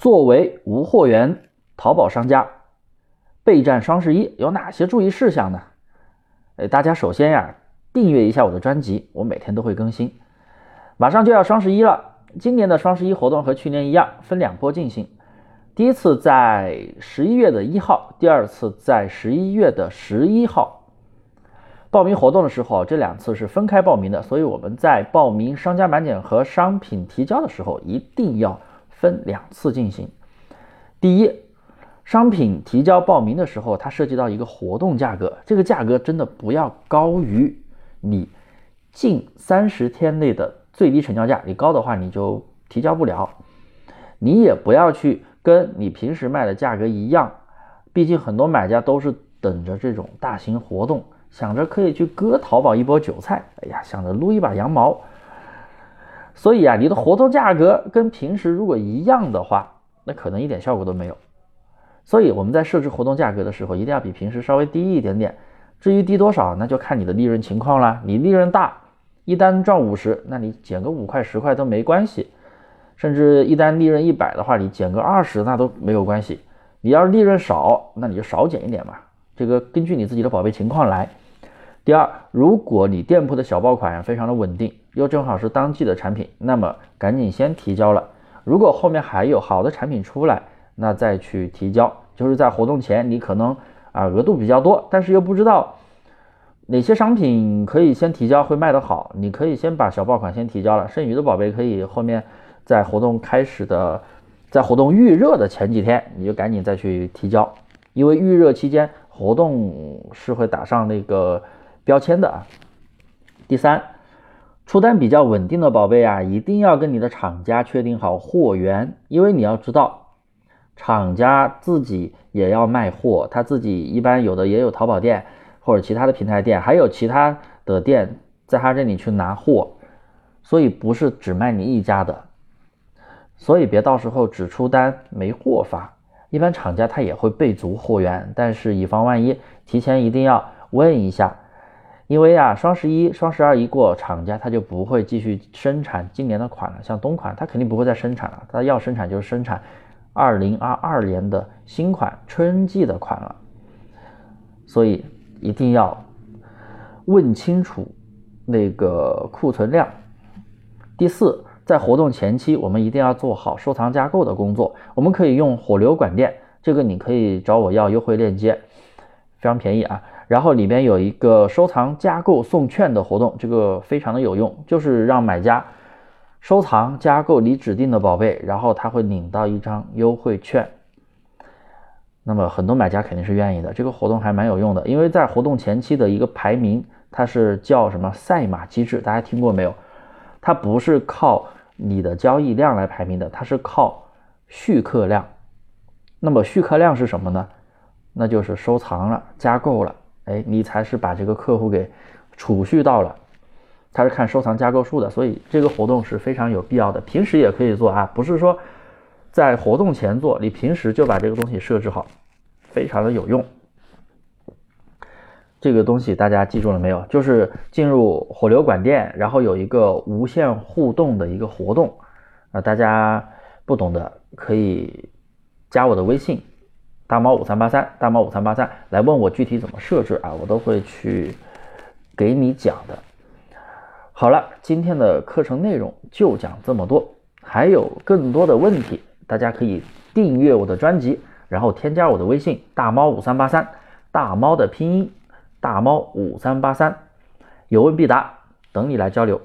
作为无货源淘宝商家，备战双十一有哪些注意事项呢？哎，大家首先呀，订阅一下我的专辑，我每天都会更新。马上就要双十一了，今年的双十一活动和去年一样，分两波进行。第一次在十一月的一号，第二次在十一月的十一号。报名活动的时候，这两次是分开报名的，所以我们在报名商家满减和商品提交的时候，一定要分两次进行。第一，商品提交报名的时候，它涉及到一个活动价格，这个价格真的不要高于你近三十天内的最低成交价，你高的话你就提交不了。你也不要去跟你平时卖的价格一样，毕竟很多买家都是等着这种大型活动。想着可以去割淘宝一波韭菜，哎呀，想着撸一把羊毛，所以啊，你的活动价格跟平时如果一样的话，那可能一点效果都没有。所以我们在设置活动价格的时候，一定要比平时稍微低一点点。至于低多少，那就看你的利润情况啦。你利润大，一单赚五十，那你减个五块十块都没关系。甚至一单利润一百的话，你减个二十那都没有关系。你要是利润少，那你就少减一点嘛。这个根据你自己的宝贝情况来。第二，如果你店铺的小爆款非常的稳定，又正好是当季的产品，那么赶紧先提交了。如果后面还有好的产品出来，那再去提交。就是在活动前，你可能啊额度比较多，但是又不知道哪些商品可以先提交会卖得好，你可以先把小爆款先提交了，剩余的宝贝可以后面在活动开始的，在活动预热的前几天，你就赶紧再去提交，因为预热期间活动是会打上那个。标签的啊，第三，出单比较稳定的宝贝啊，一定要跟你的厂家确定好货源，因为你要知道，厂家自己也要卖货，他自己一般有的也有淘宝店或者其他的平台店，还有其他的店在他这里去拿货，所以不是只卖你一家的，所以别到时候只出单没货发，一般厂家他也会备足货源，但是以防万一，提前一定要问一下。因为啊，双十一、双十二一过，厂家他就不会继续生产今年的款了。像冬款，他肯定不会再生产了，他要生产就是生产二零二二年的新款春季的款了。所以一定要问清楚那个库存量。第四，在活动前期，我们一定要做好收藏加购的工作。我们可以用火流管店，这个你可以找我要优惠链接，非常便宜啊。然后里边有一个收藏加购送券的活动，这个非常的有用，就是让买家收藏加购你指定的宝贝，然后他会领到一张优惠券。那么很多买家肯定是愿意的，这个活动还蛮有用的，因为在活动前期的一个排名，它是叫什么赛马机制，大家听过没有？它不是靠你的交易量来排名的，它是靠续客量。那么续客量是什么呢？那就是收藏了加购了。哎，你才是把这个客户给储蓄到了，他是看收藏加购数的，所以这个活动是非常有必要的。平时也可以做啊，不是说在活动前做，你平时就把这个东西设置好，非常的有用。这个东西大家记住了没有？就是进入火流管店，然后有一个无限互动的一个活动啊，大家不懂的可以加我的微信。大猫五三八三，大猫五三八三，来问我具体怎么设置啊，我都会去给你讲的。好了，今天的课程内容就讲这么多，还有更多的问题，大家可以订阅我的专辑，然后添加我的微信大猫五三八三，大猫的拼音大猫五三八三，有问必答，等你来交流。